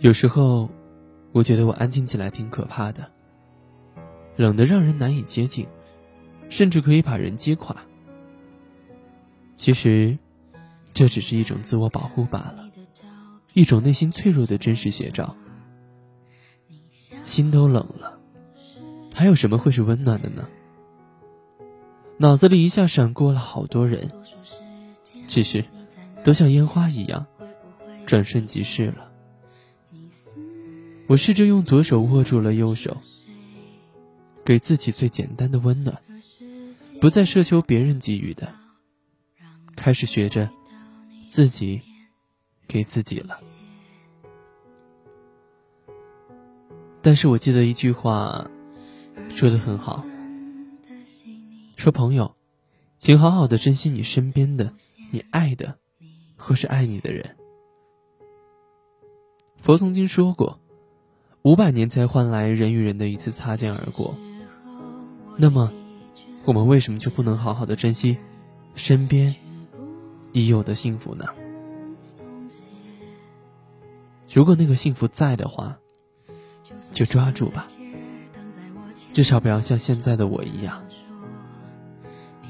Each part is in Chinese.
有时候，我觉得我安静起来挺可怕的，冷得让人难以接近，甚至可以把人击垮。其实，这只是一种自我保护罢了，一种内心脆弱的真实写照。心都冷了，还有什么会是温暖的呢？脑子里一下闪过了好多人，只是，都像烟花一样，转瞬即逝了。我试着用左手握住了右手，给自己最简单的温暖，不再奢求别人给予的，开始学着自己给自己了。但是我记得一句话，说的很好，说朋友，请好好的珍惜你身边的、你爱的，或是爱你的人。佛曾经说过。五百年才换来人与人的一次擦肩而过，那么，我们为什么就不能好好的珍惜身边已有的幸福呢？如果那个幸福在的话，就抓住吧，至少不要像现在的我一样，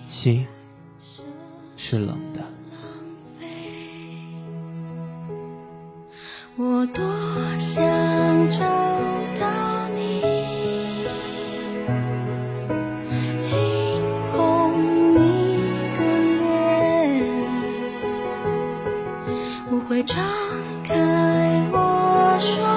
心是冷的。我多想会张开我双。